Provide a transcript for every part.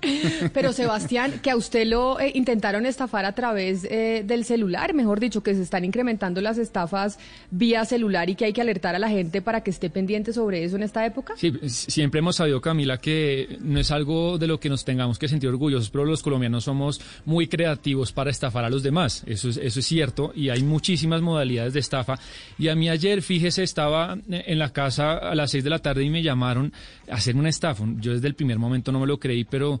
Pero Sebastián, que a usted lo eh, intentaron estafar a través eh, del celular, mejor dicho, que se están incrementando las estafas vía celular y que hay que alertar a la gente para que esté pendiente sobre eso en esta época. Sí, siempre hemos sabido, Camila, que no es algo de lo que nos tengamos que sentir orgullosos, pero los colombianos somos muy creativos para estafar a los demás. Eso es, eso es cierto y hay muchísimas modalidades de estafa. Y a mí ayer, fíjese, estaba en la casa a las seis de la tarde y me llamaron a hacer una estafa. Yo desde el primer momento no me lo creí, pero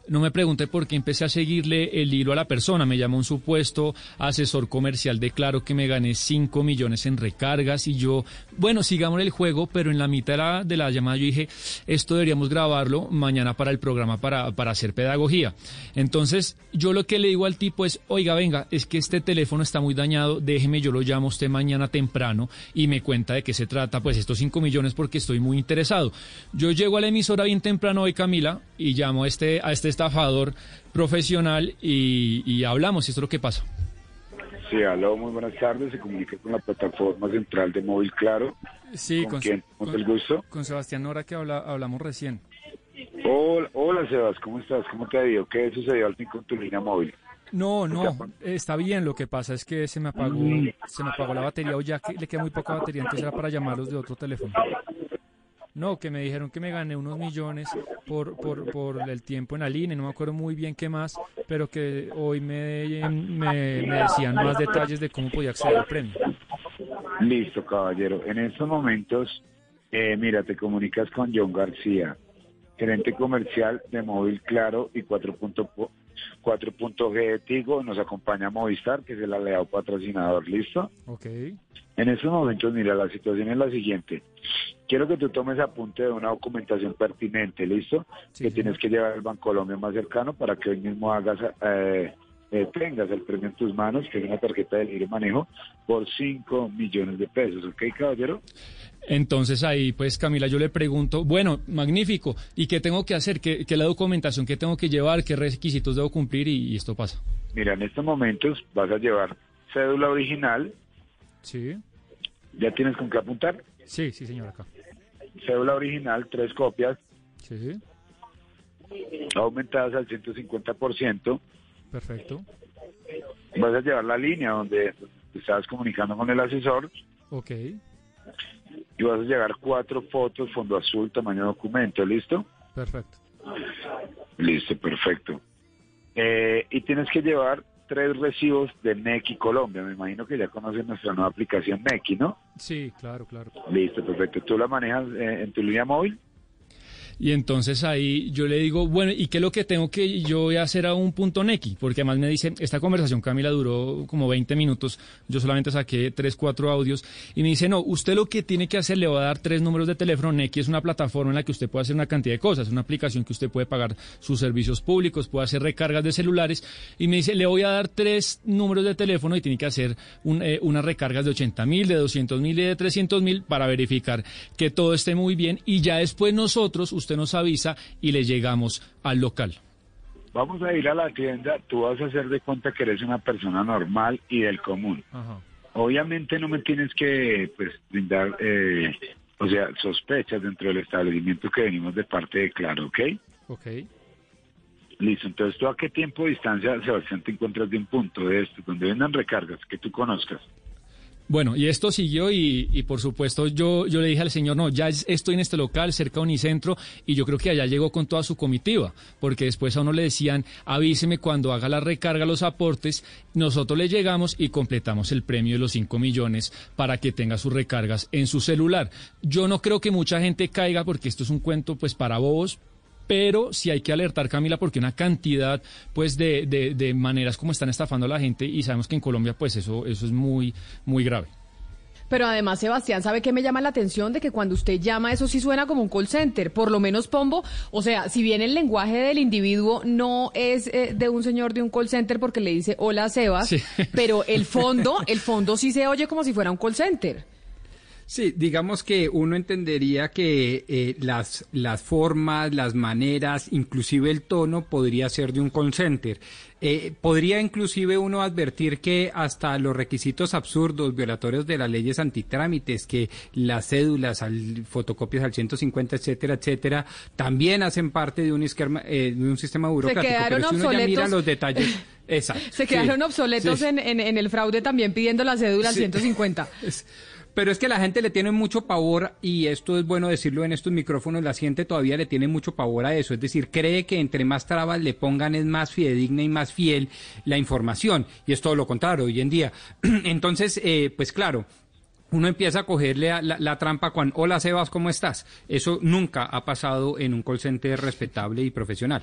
no me pregunté por qué empecé a seguirle el hilo a la persona. Me llamó un supuesto asesor comercial de Claro que me gané 5 millones en recargas y yo, bueno, sigamos el juego, pero en la mitad de la, de la llamada yo dije, esto deberíamos grabarlo mañana para el programa para, para hacer pedagogía. Entonces, yo lo que le digo al tipo es, oiga, venga, es que este teléfono está muy dañado, déjeme, yo lo llamo usted mañana temprano y me cuenta de qué se trata, pues estos 5 millones porque estoy muy interesado. Yo llego a la emisora bien temprano hoy, Camila, y llamo a este, a este estafador profesional y, hablamos, y esto es lo que pasa. Sí, aló, muy buenas tardes. Se comunica con la plataforma central de móvil Claro. Sí, con, quién? ¿Con, el gusto? Con Sebastián Nora, que habla, hablamos recién. Hola, hola, Sebas, ¿cómo estás? ¿Cómo te ha ido? ¿Qué sucedió al fin con tu línea móvil? No, no, está bien. Lo que pasa es que se me apagó, se me apagó la batería o ya que le queda muy poca batería, entonces era para llamarlos de otro teléfono. No, que me dijeron que me gané unos millones por, por, por el tiempo en la línea, no me acuerdo muy bien qué más, pero que hoy me, me, decían más detalles de cómo podía acceder al premio. Listo, caballero. En estos momentos, eh, mira, te comunicas con John García, gerente comercial de Móvil Claro y 4.G de Tigo. Nos acompaña Movistar, que es el aliado patrocinador. ¿Listo? Ok. En estos momentos, mira, la situación es la siguiente. Quiero que tú tomes apunte de una documentación pertinente, ¿listo? que tienes que llevar al Banco Colombia más cercano para que hoy mismo hagas, eh, eh, tengas el premio en tus manos, que es una tarjeta de libre manejo, por 5 millones de pesos, ¿ok, caballero? Entonces ahí, pues Camila, yo le pregunto, bueno, magnífico, ¿y qué tengo que hacer? ¿Qué, qué la documentación? ¿Qué tengo que llevar? ¿Qué requisitos debo cumplir? y esto pasa. Mira, en estos momentos vas a llevar cédula original, Sí. ¿Ya tienes con qué apuntar? Sí, sí, señor, acá. Cédula original, tres copias. Sí. Aumentadas al 150%. Perfecto. Vas a llevar la línea donde te estabas comunicando con el asesor. Ok. Y vas a llevar cuatro fotos, fondo azul, tamaño documento, ¿listo? Perfecto. Listo, perfecto. Eh, y tienes que llevar tres recibos de Neki Colombia. Me imagino que ya conocen nuestra nueva aplicación Neki, ¿no? Sí, claro, claro. Listo, perfecto. ¿Tú la manejas eh, en tu línea móvil? Y entonces ahí yo le digo, bueno, ¿y qué es lo que tengo que yo voy a hacer a un punto Neki? Porque además me dice, esta conversación, Camila, duró como 20 minutos, yo solamente saqué 3, 4 audios, y me dice, no, usted lo que tiene que hacer, le va a dar tres números de teléfono, Neki es una plataforma en la que usted puede hacer una cantidad de cosas, una aplicación que usted puede pagar sus servicios públicos, puede hacer recargas de celulares, y me dice, le voy a dar tres números de teléfono y tiene que hacer eh, unas recargas de 80 mil, de 200 mil y de 300 mil para verificar que todo esté muy bien, y ya después nosotros, usted nos avisa y le llegamos al local. Vamos a ir a la tienda, tú vas a hacer de cuenta que eres una persona normal y del común. Obviamente no me tienes que pues, brindar, eh, o sea, sospechas dentro del establecimiento que venimos de parte de Claro, ¿ok? Ok. Listo, entonces tú a qué tiempo de distancia, Sebastián, te encuentras de un punto de esto, donde vendan recargas que tú conozcas? Bueno, y esto siguió y, por supuesto yo, yo le dije al señor, no, ya estoy en este local cerca de Unicentro y yo creo que allá llegó con toda su comitiva, porque después a uno le decían, avíseme cuando haga la recarga, los aportes, nosotros le llegamos y completamos el premio de los 5 millones para que tenga sus recargas en su celular. Yo no creo que mucha gente caiga porque esto es un cuento pues para bobos, pero sí hay que alertar, Camila, porque una cantidad pues de, de, maneras como están estafando a la gente y sabemos que en Colombia pues eso, eso es muy, muy grave. Pero además, Sebastián, ¿sabe qué me llama la atención? De que cuando usted llama, eso sí suena como un call center. Por lo menos Pombo, o sea, si bien el lenguaje del individuo no es eh, de un señor de un call center porque le dice hola, Sebas, pero el fondo, el fondo sí se oye como si fuera un call center. Sí, digamos que uno entendería que eh, las, las formas, las maneras, inclusive el tono podría ser de un call center. Eh, podría inclusive uno advertir que hasta los requisitos absurdos, violatorios de las leyes antitrámites, que las cédulas, al, fotocopias al 150, etcétera, etcétera, también hacen parte de un, esquema, eh, de un sistema burocrático. Se quedaron Pero si uno obsoletos. ya mira los detalles, exacto. Se quedaron sí, obsoletos sí. En, en, en el fraude también pidiendo la cédula al Sí. 150. Es- Pero es que la gente le tiene mucho pavor, y esto es bueno decirlo en estos micrófonos, la gente todavía le tiene mucho pavor a eso. Es decir, cree que entre más trabas le pongan es más fidedigna y más fiel la información. Y es todo lo contrario hoy en día. Entonces, eh, pues claro. Uno empieza a cogerle a la, trampa cuando, hola Sebas, ¿cómo estás? Eso nunca ha pasado en un call center respetable y profesional.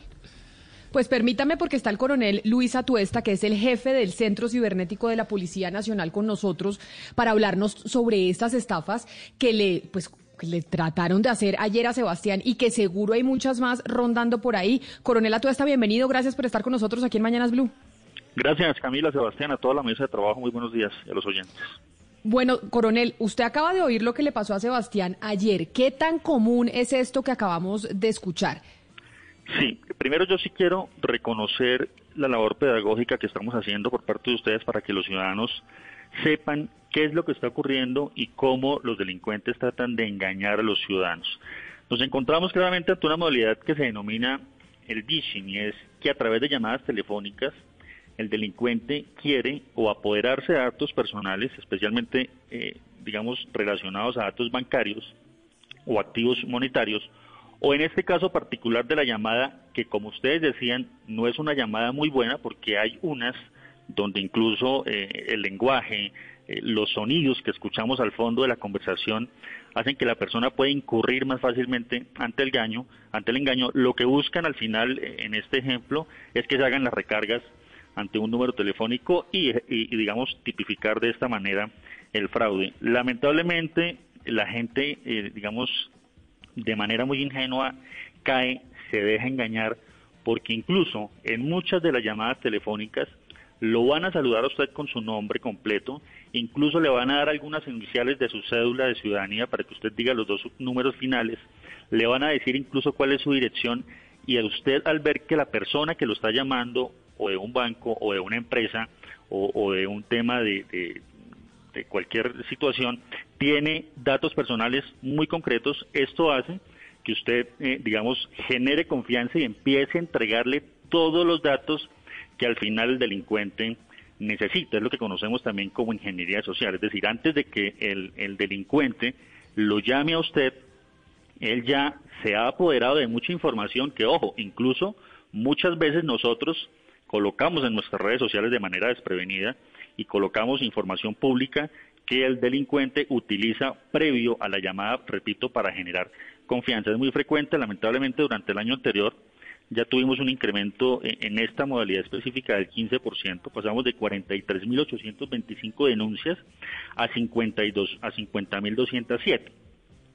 Pues permítame porque está el coronel Luis Atuesta, que es el jefe del Centro Cibernético de la Policía Nacional con nosotros para hablarnos sobre estas estafas que le pues que le trataron de hacer ayer a Sebastián y que seguro hay muchas más rondando por ahí. Coronel Atuesta, bienvenido, gracias por estar con nosotros aquí en Mañanas Blue. Gracias, Camila, Sebastián, a toda la mesa de trabajo. Muy buenos días a los oyentes. Bueno, coronel, usted acaba de oír lo que le pasó a Sebastián ayer. ¿Qué tan común es esto que acabamos de escuchar? Sí, primero yo sí quiero reconocer la labor pedagógica que estamos haciendo por parte de ustedes para que los ciudadanos sepan qué es lo que está ocurriendo y cómo los delincuentes tratan de engañar a los ciudadanos. Nos encontramos claramente ante una modalidad que se denomina el phishing y es que a través de llamadas telefónicas el delincuente quiere o apoderarse de datos personales, especialmente, eh, digamos, relacionados a datos bancarios o activos monetarios, o en este caso particular de la llamada, que como ustedes decían, no es una llamada muy buena porque hay unas donde incluso eh, el lenguaje, eh, los sonidos que escuchamos al fondo de la conversación hacen que la persona pueda incurrir más fácilmente ante el engaño, ante el engaño. Lo que buscan al final eh, en este ejemplo es que se hagan las recargas ante un número telefónico y, y, digamos tipificar de esta manera el fraude. Lamentablemente la gente, eh, digamos, de manera muy ingenua cae, se deja engañar, porque incluso en muchas de las llamadas telefónicas lo van a saludar a usted con su nombre completo, incluso le van a dar algunas iniciales de su cédula de ciudadanía para que usted diga los dos números finales, le van a decir incluso cuál es su dirección y a usted al ver que la persona que lo está llamando o de un banco o de una empresa o, de un tema de, cualquier situación tiene datos personales muy concretos, esto hace que usted, eh, digamos, genere confianza y empiece a entregarle todos los datos que al final el delincuente necesita. Es lo que conocemos también como ingeniería social. Es decir, antes de que el delincuente lo llame a usted, él ya se ha apoderado de mucha información que, ojo, incluso muchas veces nosotros colocamos en nuestras redes sociales de manera desprevenida y colocamos información pública que el delincuente utiliza previo a la llamada, repito, para generar confianza. Es muy frecuente, lamentablemente durante el año anterior ya tuvimos un incremento en esta modalidad específica del 15%, pasamos de 43.825 denuncias a 52 a 50.207.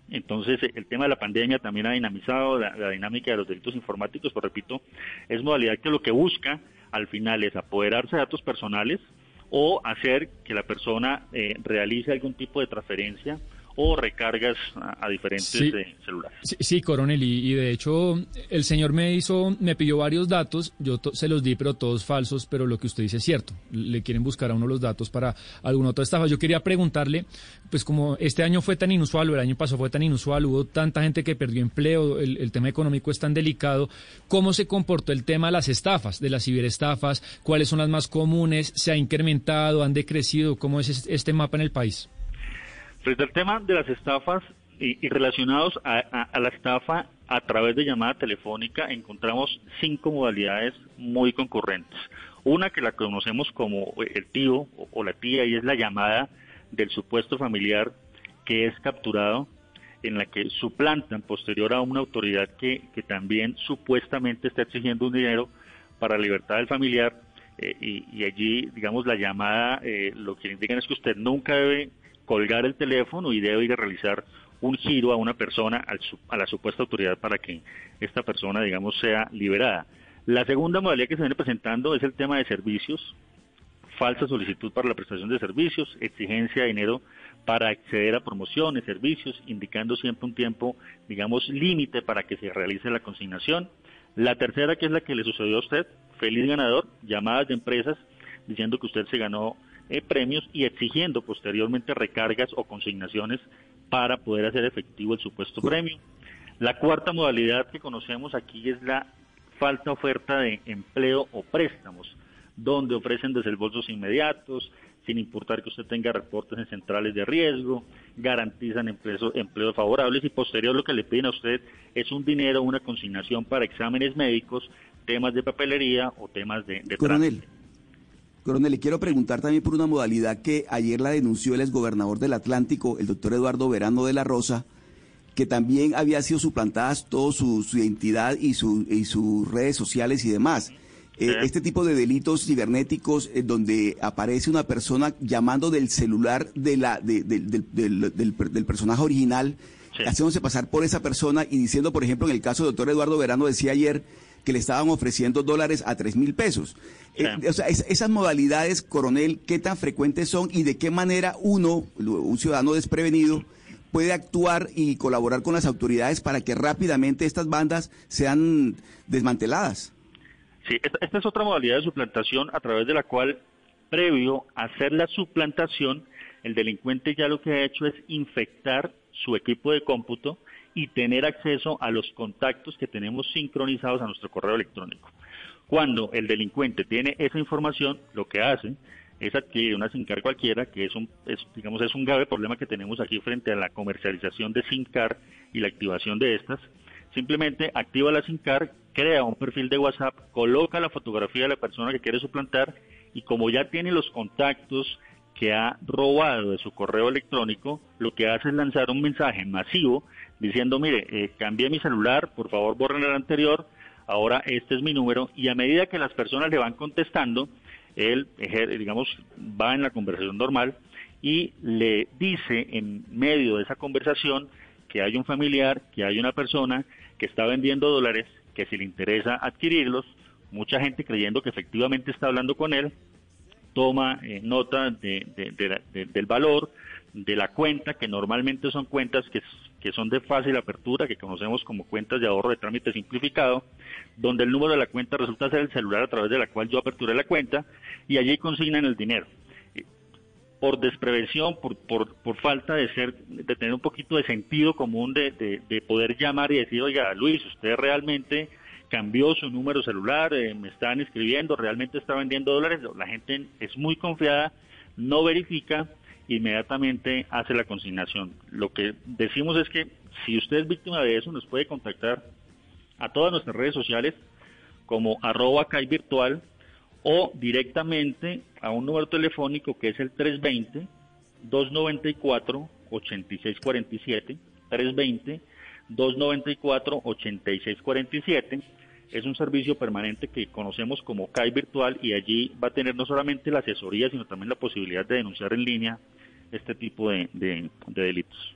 Entonces, el tema de la pandemia también ha dinamizado la, la, dinámica de los delitos informáticos, pero repito, es modalidad que lo que busca al final es apoderarse de datos personales o hacer que la persona eh, realice algún tipo de transferencia o recargas a, a diferentes Sí. eh, celulares. Sí, sí, coronel, y, y de hecho el señor me hizo, me pidió varios datos, yo to- se los di, pero todos falsos, pero lo que usted dice es cierto, le quieren buscar a uno los datos para alguna otra estafa. Yo quería preguntarle, pues como este año fue tan inusual, o el año pasado fue tan inusual, hubo tanta gente que perdió empleo, el, el tema económico es tan delicado, ¿cómo se comportó el tema de las estafas, de las ciberestafas? ¿Cuáles son las más comunes? ¿Se ha incrementado? ¿Han decrecido? ¿Cómo es es- este mapa en el país? Frente al tema de las estafas y, relacionados a, la estafa a través de llamada telefónica, encontramos cinco modalidades muy concurrentes. Una que la conocemos como el tío o, la tía y es la llamada del supuesto familiar que es capturado en la que suplantan posterior a una autoridad que, que también supuestamente está exigiendo un dinero para la libertad del familiar eh, y, y allí, digamos, la llamada eh, lo que indican es que usted nunca debe colgar el teléfono y debe ir a realizar un giro a una persona, a la supuesta autoridad para que esta persona, digamos, sea liberada. La segunda modalidad que se viene presentando es el tema de servicios falsa solicitud para la prestación de servicios, exigencia de dinero para acceder a promociones, servicios, indicando siempre un tiempo, digamos, límite para que se realice la consignación. La tercera, que es la que le sucedió a usted, feliz ganador, llamadas de empresas diciendo que usted se ganó eh, premios y exigiendo posteriormente recargas o consignaciones para poder hacer efectivo el supuesto premio. La cuarta modalidad que conocemos aquí es la falta oferta de empleo o préstamos, donde ofrecen desembolsos inmediatos, sin importar que usted tenga reportes en centrales de riesgo, garantizan empleos, favorables y posterior lo que le piden a usted es un dinero, una consignación para exámenes médicos, temas de papelería o temas de, de Coronel. Coronel, le quiero preguntar también por una modalidad que ayer la denunció el exgobernador del Atlántico, el doctor Eduardo Verano de la Rosa, que también había sido suplantadas toda su, identidad y, su, y sus redes sociales y demás. Eh, este tipo de delitos cibernéticos eh, donde aparece una persona llamando del celular de la, del, del, personaje original, haciéndose pasar por esa persona y diciendo, por ejemplo, en el caso del doctor Eduardo Verano decía ayer que le estaban ofreciendo dólares a tres mil pesos. Eh, o sea, esas modalidades, coronel, ¿qué tan frecuentes son y de qué manera uno, un ciudadano desprevenido, puede actuar y colaborar con las autoridades para que rápidamente estas bandas sean desmanteladas? Sí, esta, es otra modalidad de suplantación a través de la cual, previo a hacer la suplantación, el delincuente ya lo que ha hecho es infectar su equipo de cómputo y tener acceso a los contactos que tenemos sincronizados a nuestro correo electrónico. Cuando el delincuente tiene esa información, lo que hace es adquirir una SINCAR cualquiera, que es un, digamos, es un grave problema que tenemos aquí frente a la comercialización de SINCAR y la activación de estas. Simplemente activa la SINCAR, crea un perfil de WhatsApp, coloca la fotografía de la persona que quiere suplantar y como ya tiene los contactos que ha robado de su correo electrónico, lo que hace es lanzar un mensaje masivo diciendo, mire, eh, cambié mi celular, por favor borren el anterior, ahora este es mi número, y a medida que las personas le van contestando, él, digamos, va en la conversación normal y le dice en medio de esa conversación que hay un familiar, que hay una persona que está vendiendo dólares, que si le interesa adquirirlos, mucha gente creyendo que efectivamente está hablando con él, toma eh, nota del valor, de la cuenta, que normalmente son cuentas que, que son de fácil apertura, que conocemos como cuentas de ahorro de trámite simplificado, donde el número de la cuenta resulta ser el celular a través de la cual yo aperturé la cuenta y allí consignan el dinero. Por desprevención, por, por, por falta de ser, de tener un poquito de sentido común de, de, poder llamar y decir, oiga, Luis, usted realmente cambió su número celular, eh, me están escribiendo, realmente está vendiendo dólares, la gente es muy confiada, no verifica inmediatamente hace la consignación. Lo que decimos es que si usted es víctima de eso, nos puede contactar a todas nuestras redes sociales como arroba virtual o directamente a un número telefónico que es el 320 294 8647 320 294 8647 es un servicio permanente que conocemos como CAI Virtual y allí va a tener no solamente la asesoría, sino también la posibilidad de denunciar en línea este tipo de, de delitos.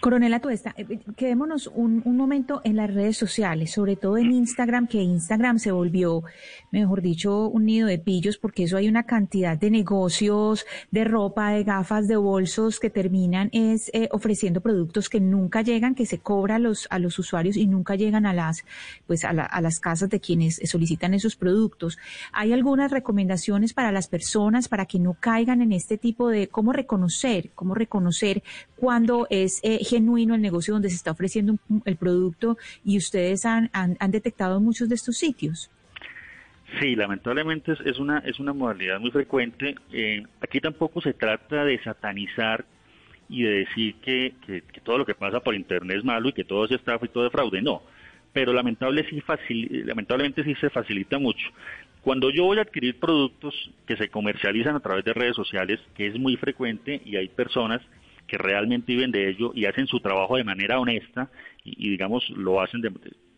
Coronel Atuesta, eh, eh, quedémonos un, momento en las redes sociales, sobre todo en Instagram, que Instagram se volvió, mejor dicho, un nido de pillos, porque eso hay una cantidad de negocios, de ropa, de gafas, de bolsos que terminan es eh, ofreciendo productos que nunca llegan, que se cobra a los, a los usuarios y nunca llegan a las, pues a, a las casas de quienes solicitan esos productos. ¿Hay algunas recomendaciones para las personas para que no caigan en este tipo de cómo reconocer, cómo reconocer cuando es genuino el negocio donde se está ofreciendo el producto y ustedes han, han, detectado muchos de estos sitios. Sí, lamentablemente es, una, es una modalidad muy frecuente. Eh, aquí tampoco se trata de satanizar y de decir que, que, todo lo que pasa por Internet es malo y que todo es estafa y todo es fraude. No, pero lamentable sí lamentablemente sí se facilita mucho. Cuando yo voy a adquirir productos que se comercializan a través de redes sociales, que es muy frecuente y hay personas que realmente viven de ello y hacen su trabajo de manera honesta y, digamos lo hacen de,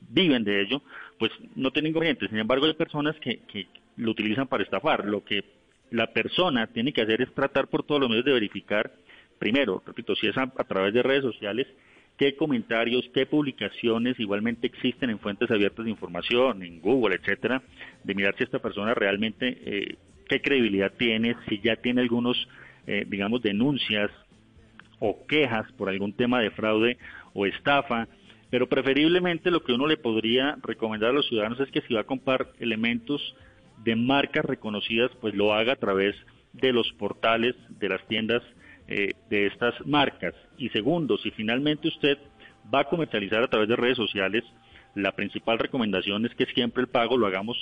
viven de ello, pues no tienen inconvenientes. Sin embargo, hay personas que, que lo utilizan para estafar. Lo que la persona tiene que hacer es tratar por todos los medios de verificar, primero, repito, si es a, través de redes sociales, qué comentarios, qué publicaciones igualmente existen en fuentes abiertas de información, en Google, etcétera, de mirar si esta persona realmente eh, qué credibilidad tiene, si ya tiene algunos, eh, digamos, denuncias o quejas por algún tema de fraude o estafa, pero preferiblemente lo que uno le podría recomendar a los ciudadanos es que si va a comprar elementos de marcas reconocidas, pues lo haga a través de los portales de las tiendas eh, de estas marcas. Y segundo, si finalmente usted va a comercializar a través de redes sociales, la principal recomendación es que siempre el pago lo hagamos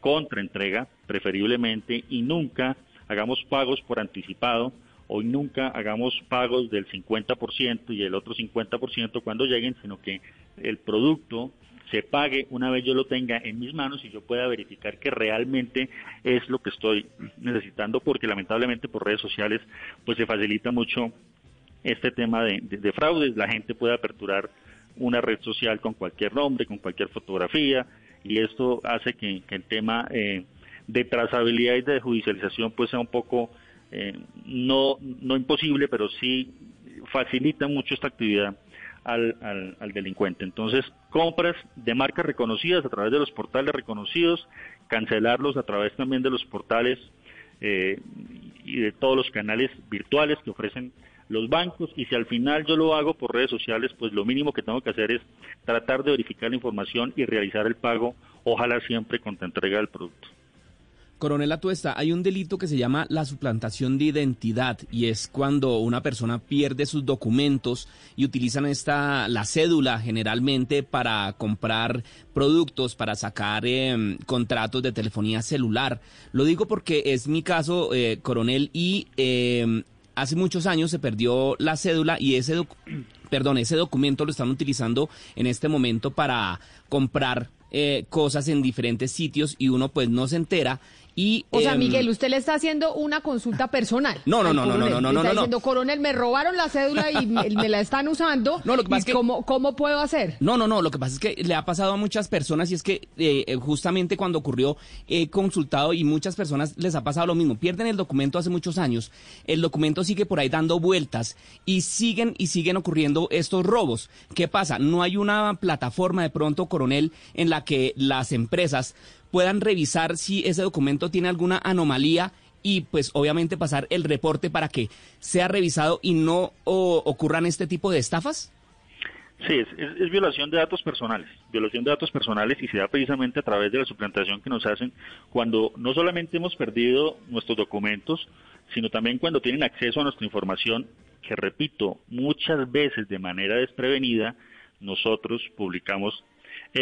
contra entrega, preferiblemente, y nunca hagamos pagos por anticipado o nunca hagamos pagos del 50% y el otro 50% cuando lleguen, sino que el producto se pague una vez yo lo tenga en mis manos y yo pueda verificar que realmente es lo que estoy necesitando, porque lamentablemente por redes sociales pues se facilita mucho este tema de, fraudes, la gente puede aperturar una red social con cualquier nombre, con cualquier fotografía, y esto hace que, el tema eh, de trazabilidad y de judicialización pues sea un poco eh, no, no imposible, pero sí facilita mucho esta actividad al, al, delincuente. Entonces, compras de marcas reconocidas a través de los portales reconocidos, cancelarlos a través también de los portales eh, y de todos los canales virtuales que ofrecen los bancos y si al final yo lo hago por redes sociales, pues lo mínimo que tengo que hacer es tratar de verificar la información y realizar el pago, ojalá siempre con la entrega del producto. Coronel Atuesta, hay un delito que se llama la suplantación de identidad y es cuando una persona pierde sus documentos y utilizan esta la cédula generalmente para comprar productos, para sacar em, contratos de telefonía celular. Lo digo porque es mi caso, eh, coronel, y em, hace muchos años se perdió la cédula y ese perdón, ese documento lo están utilizando en este momento para comprar eh, cosas en diferentes sitios y uno pues no se entera o sea, em, Miguel, usted le está haciendo una consulta personal. No, no, no, no, no, no, no, no, está diciendo, coronel, me robaron la cédula y me, la están usando. No, lo que pasa es que, ¿cómo, ¿Cómo puedo hacer? No, no, no, lo que pasa es que le ha pasado a muchas personas y es que eh, eh, justamente cuando ocurrió he consultado y muchas personas les ha pasado lo mismo. Pierden el documento hace muchos años, el documento sigue por ahí dando vueltas y siguen y siguen ocurriendo estos robos. ¿Qué pasa? No hay una plataforma de pronto, coronel, en la que las empresas puedan revisar si ese documento tiene alguna anomalía y pues obviamente pasar el reporte para que sea revisado y no ocurran este tipo de estafas? Sí, es, violación de datos personales, violación de datos personales y se da precisamente a través de la suplantación que nos hacen cuando no solamente hemos perdido nuestros documentos, sino también cuando tienen acceso a nuestra información, que repito, muchas veces de manera desprevenida, nosotros publicamos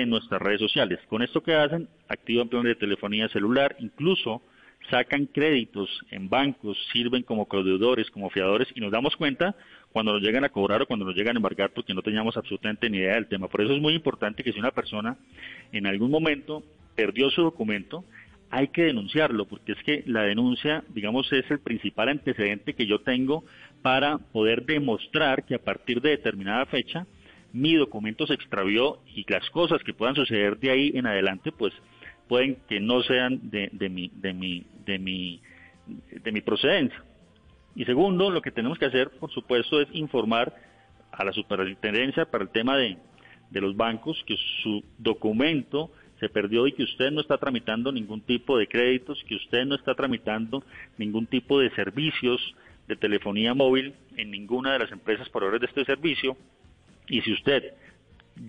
en nuestras redes sociales. Con esto que hacen, activan planes de telefonía celular, incluso sacan créditos en bancos, sirven como codeudores, como fiadores y nos damos cuenta cuando nos llegan a cobrar o cuando nos llegan a embargar porque no teníamos absolutamente ni idea del tema. Por eso es muy importante que si una persona en algún momento perdió su documento, hay que denunciarlo, porque es que la denuncia, digamos, es el principal antecedente que yo tengo para poder demostrar que a partir de determinada fecha mi documento se extravió y las cosas que puedan suceder de ahí en adelante, pues pueden que no sean de, de, mi, de, mi, de, mi, de mi procedencia. Y segundo, lo que tenemos que hacer, por supuesto, es informar a la superintendencia para el tema de, los bancos que su documento se perdió y que usted no está tramitando ningún tipo de créditos, que usted no está tramitando ningún tipo de servicios de telefonía móvil en ninguna de las empresas por proveedoras de este servicio y si usted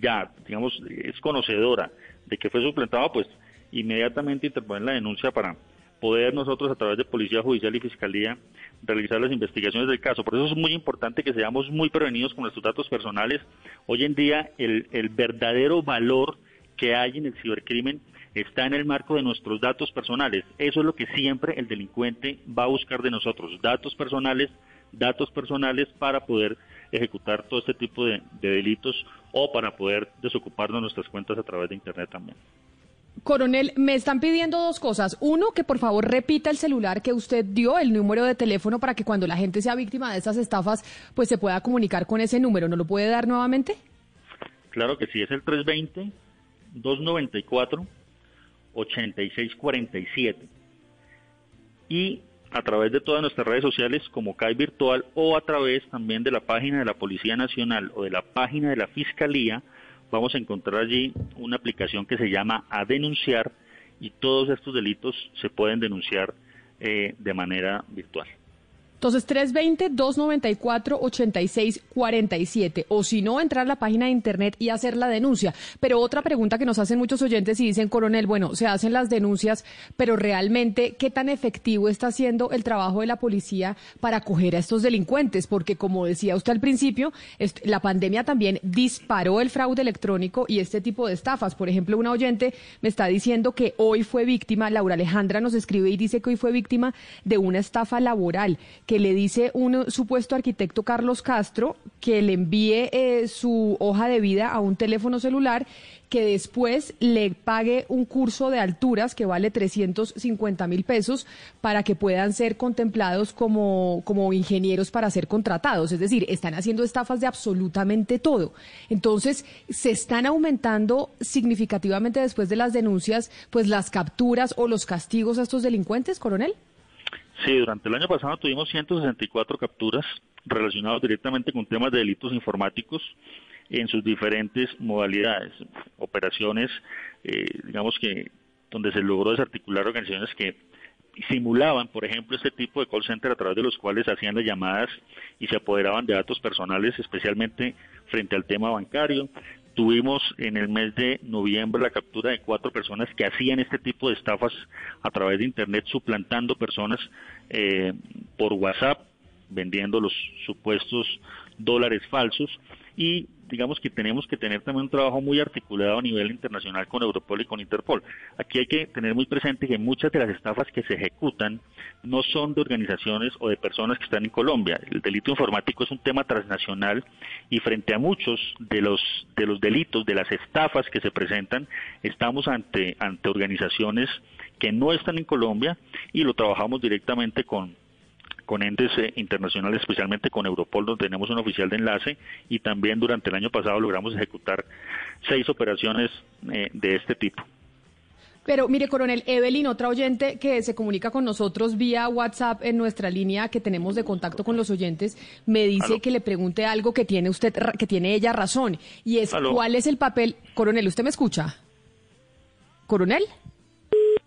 ya, digamos, es conocedora de que fue suplantado, pues inmediatamente interponer la denuncia para poder nosotros a través de Policía Judicial y Fiscalía realizar las investigaciones del caso. Por eso es muy importante que seamos muy prevenidos con nuestros datos personales. Hoy en día el, el verdadero valor que hay en el cibercrimen está en el marco de nuestros datos personales. Eso es lo que siempre el delincuente va a buscar de nosotros, datos personales, datos personales para poder ejecutar todo este tipo de, delitos o para poder desocuparnos nuestras cuentas a través de Internet también. Coronel, me están pidiendo dos cosas. Uno, que por favor repita el celular que usted dio, el número de teléfono, para que cuando la gente sea víctima de estas estafas, pues se pueda comunicar con ese número. ¿No lo puede dar nuevamente? Claro que sí, es el 320-294-8647. Y a través de todas nuestras redes sociales como CAI Virtual o a través también de la página de la Policía Nacional o de la página de la Fiscalía, vamos a encontrar allí una aplicación que se llama A Denunciar y todos estos delitos se pueden denunciar eh, de manera virtual. Entonces, 320-294-8647. O si no, entrar a la página de internet y hacer la denuncia. Pero otra pregunta que nos hacen muchos oyentes y dicen, coronel, bueno, se hacen las denuncias, pero realmente, ¿qué tan efectivo está siendo el trabajo de la policía para acoger a estos delincuentes? Porque, como decía usted al principio, la pandemia también disparó el fraude electrónico y este tipo de estafas. Por ejemplo, una oyente me está diciendo que hoy fue víctima, Laura Alejandra nos escribe y dice que hoy fue víctima de una estafa laboral que le dice un supuesto arquitecto Carlos Castro que le envíe eh, su hoja de vida a un teléfono celular que después le pague un curso de alturas que vale 350 mil pesos para que puedan ser contemplados como, como ingenieros para ser contratados. Es decir, están haciendo estafas de absolutamente todo. Entonces, se están aumentando significativamente después de las denuncias, pues las capturas o los castigos a estos delincuentes, coronel. Sí, durante el año pasado tuvimos 164 capturas relacionadas directamente con temas de delitos informáticos en sus diferentes modalidades, operaciones, eh, digamos que donde se logró desarticular organizaciones que simulaban, por ejemplo, este tipo de call center a través de los cuales hacían las llamadas y se apoderaban de datos personales, especialmente frente al tema bancario. Tuvimos en el mes de noviembre la captura de cuatro personas que hacían este tipo de estafas a través de Internet, suplantando personas eh, por WhatsApp, vendiendo los supuestos dólares falsos y digamos que tenemos que tener también un trabajo muy articulado a nivel internacional con Europol y con Interpol. Aquí hay que tener muy presente que muchas de las estafas que se ejecutan no son de organizaciones o de personas que están en Colombia. El delito informático es un tema transnacional y frente a muchos de los de los delitos, de las estafas que se presentan, estamos ante ante organizaciones que no están en Colombia y lo trabajamos directamente con con entes eh, internacionales, especialmente con Europol, donde tenemos un oficial de enlace, y también durante el año pasado logramos ejecutar seis operaciones eh, de este tipo. Pero mire, coronel Evelyn, otra oyente que se comunica con nosotros vía WhatsApp en nuestra línea que tenemos de contacto con los oyentes, me dice que le pregunte algo que tiene usted, que tiene ella razón, y es cuál es el papel. Coronel, ¿usted me escucha? ¿Coronel?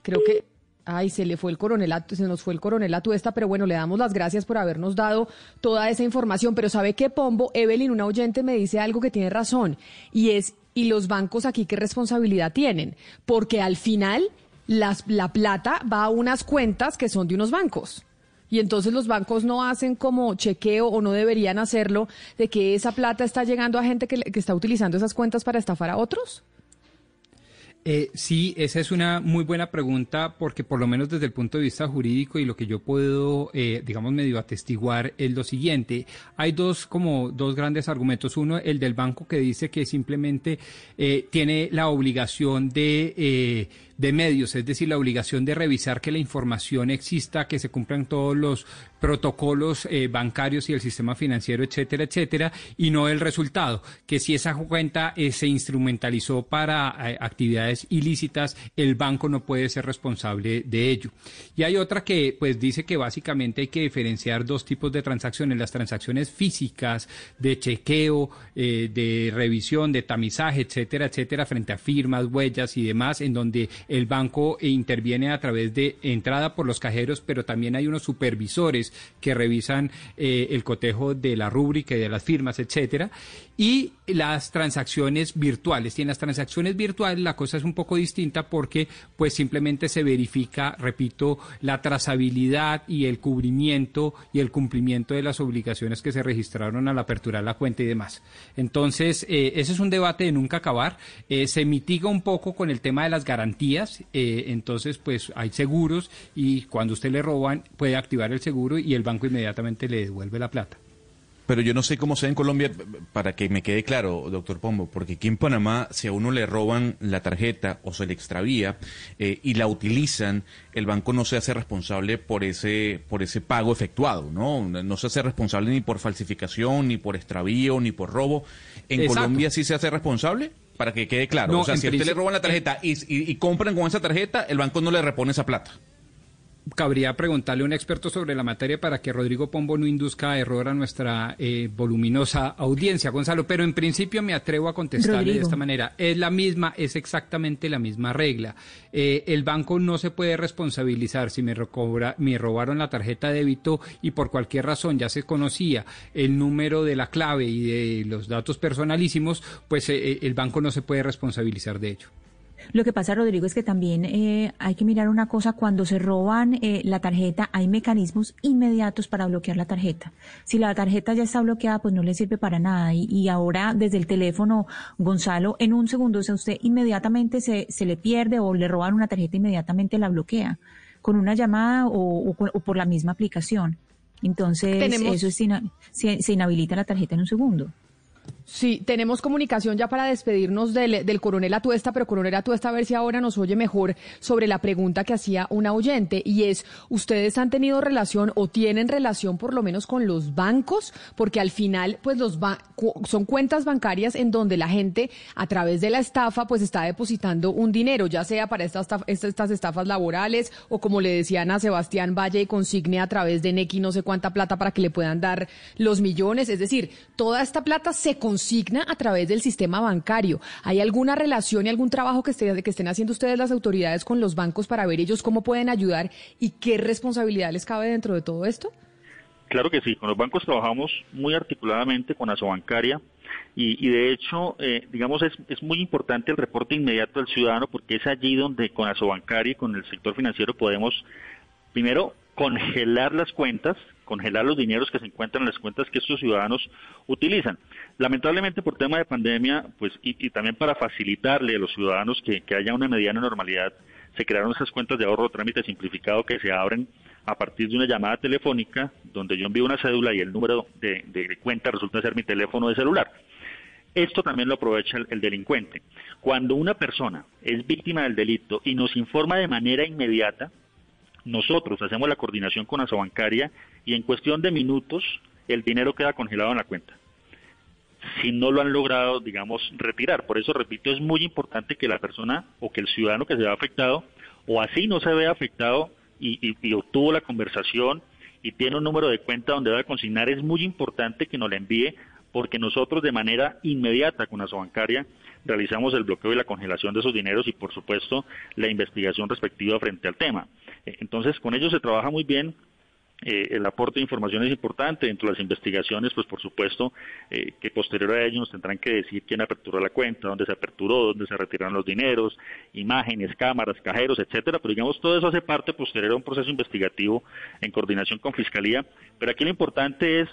Creo que Ay, se le fue el coronel, se nos fue el coronel a Tuesta, pero bueno, le damos las gracias por habernos dado toda esa información. Pero ¿sabe qué, Pombo? Evelyn, una oyente, me dice algo que tiene razón, y es, ¿y los bancos aquí qué responsabilidad tienen? Porque al final las, la plata va a unas cuentas que son de unos bancos. Y entonces los bancos no hacen como chequeo o no deberían hacerlo de que esa plata está llegando a gente que, que está utilizando esas cuentas para estafar a otros. Eh, sí, esa es una muy buena pregunta porque por lo menos desde el punto de vista jurídico y lo que yo puedo, eh, digamos, medio atestiguar es lo siguiente. Hay dos como dos grandes argumentos. Uno, el del banco que dice que simplemente eh, tiene la obligación de eh, de medios, es decir, la obligación de revisar que la información exista, que se cumplan todos los protocolos eh, bancarios y el sistema financiero, etcétera, etcétera, y no el resultado, que si esa cuenta eh, se instrumentalizó para eh, actividades ilícitas, el banco no puede ser responsable de ello. Y hay otra que pues dice que básicamente hay que diferenciar dos tipos de transacciones, las transacciones físicas de chequeo, de revisión, de tamizaje, etcétera, etcétera, frente a firmas, huellas y demás, en donde el banco interviene a través de entrada por los cajeros, pero también hay unos supervisores que revisan eh, el cotejo de la rúbrica y de las firmas, etcétera y las transacciones virtuales. Y en las transacciones virtuales la cosa es un poco distinta porque pues simplemente se verifica, repito, la trazabilidad y el cubrimiento y el cumplimiento de las obligaciones que se registraron al aperturar la cuenta y demás. Entonces, eh, ese es un debate de nunca acabar. Eh, se mitiga un poco con el tema de las garantías. Eh, entonces, pues hay seguros y cuando usted le roban puede activar el seguro y el banco inmediatamente le devuelve la plata pero yo no sé cómo sea en Colombia, para que me quede claro, doctor Pombo, porque aquí en Panamá, si a uno le roban la tarjeta o se le extravía eh, y la utilizan, el banco no se hace responsable por ese, por ese pago efectuado, ¿no? No se hace responsable ni por falsificación, ni por extravío, ni por robo. ¿En Colombia sí se hace responsable? Para que quede claro. o sea, si a usted le roban la tarjeta y, y compran con esa tarjeta, el banco no le repone esa plata. Cabría preguntarle a un experto sobre la materia para que Rodrigo Pombo no induzca error a nuestra eh, voluminosa audiencia, Gonzalo. Pero en principio me atrevo a contestarle de esta manera. Es la misma, es exactamente la misma regla. Eh, el banco no se puede responsabilizar si me, me robaron la tarjeta de débito y por cualquier razón ya se conocía el número de la clave y de los datos personalísimos, pues eh, el banco no se puede responsabilizar de ello. Lo que pasa, Rodrigo, es que también eh, hay que mirar una cosa. Cuando se roban eh, la tarjeta, hay mecanismos inmediatos para bloquear la tarjeta. Si la tarjeta ya está bloqueada, pues no le sirve para nada. Y, ahora, desde el teléfono, Gonzalo, en un segundo, o sea, usted inmediatamente se, se le pierde o le roban una tarjeta, inmediatamente la bloquea con una llamada o, por la misma aplicación. Entonces, eso es, se inhabilita la tarjeta en un segundo. Sí, tenemos comunicación ya para despedirnos del, coronel Atuesta, pero coronel Atuesta, a ver si ahora nos oye mejor sobre la pregunta que hacía una oyente, y es, ¿ustedes han tenido relación o tienen relación por lo menos con los bancos? Porque al final, pues los son cuentas bancarias en donde la gente, a través de la estafa, pues está depositando un dinero, ya sea para estas, estas estafas laborales o como le decían a Sebastián Valle, consigne a través de Nequi no sé cuánta plata para que le puedan dar los millones. Es decir, toda esta plata se consigna a través del sistema bancario. ¿Hay alguna relación y algún trabajo que, que estén haciendo ustedes las autoridades con los bancos para ver ellos cómo pueden ayudar y qué responsabilidad les cabe dentro de todo esto? Claro que sí, con los bancos trabajamos muy articuladamente con Asobancaria y, y de hecho, eh, digamos, es, es, muy importante el reporte inmediato del ciudadano porque es allí donde con Asobancaria y con el sector financiero podemos, primero, congelar las cuentas, congelar los dineros que se encuentran en las cuentas que estos ciudadanos utilizan. Lamentablemente por tema de pandemia, pues y, también para facilitarle a los ciudadanos que, haya una mediana normalidad, se crearon esas cuentas de ahorro trámite simplificado que se abren a partir de una llamada telefónica donde yo envío una cédula y el número de, cuenta resulta ser mi teléfono de celular. Esto también lo aprovecha el, delincuente. Cuando una persona es víctima del delito y nos informa de manera inmediata, nosotros hacemos la coordinación con Asobancaria y en cuestión de minutos el dinero queda congelado en la cuenta. Si no lo han logrado, digamos, retirar. Por eso, repito, es muy importante que la persona o que el ciudadano que se vea afectado o así no se vea afectado y, obtuvo la conversación y tiene un número de cuenta donde va a consignar, es muy importante que nos la envíe porque nosotros de manera inmediata con Asobancaria realizamos el bloqueo y la congelación de esos dineros y por supuesto la investigación respectiva frente al tema. Eh, entonces, con ellos se trabaja muy bien. Eh, el aporte de información es importante dentro de las investigaciones, pues por supuesto eh, que posterior a ello nos tendrán que decir quién aperturó la cuenta, dónde se aperturó, dónde se retiraron los dineros, imágenes, cámaras, cajeros, etcétera. Pero digamos todo eso hace parte posterior a un proceso investigativo en coordinación con fiscalía. Pero aquí lo importante es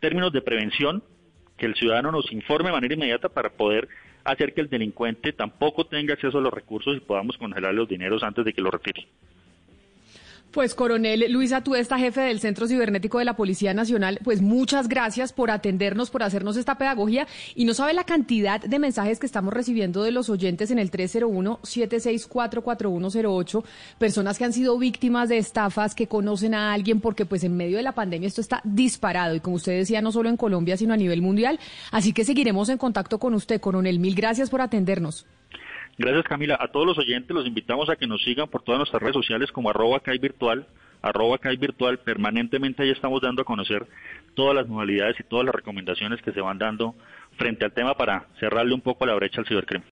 términos de prevención, que el ciudadano nos informe de manera inmediata para poder hacer que el delincuente tampoco tenga acceso a los recursos y podamos congelar los dineros antes de que lo retire. Pues coronel Luis Atuesta, jefe del Centro Cibernético de la Policía Nacional, pues muchas gracias por atendernos, por hacernos esta pedagogía y no sabe la cantidad de mensajes que estamos recibiendo de los oyentes en el 301-764-4108, personas que han sido víctimas de estafas, que conocen a alguien porque pues en medio de la pandemia esto está disparado y como usted decía, no solo en Colombia, sino a nivel mundial. Así que seguiremos en contacto con usted, coronel. Mil gracias por atendernos. Gracias Camila. A todos los oyentes los invitamos a que nos sigan por todas nuestras redes sociales como arroba virtual, arroba virtual. Permanentemente ahí estamos dando a conocer todas las modalidades y todas las recomendaciones que se van dando frente al tema para cerrarle un poco la brecha al cibercrimen.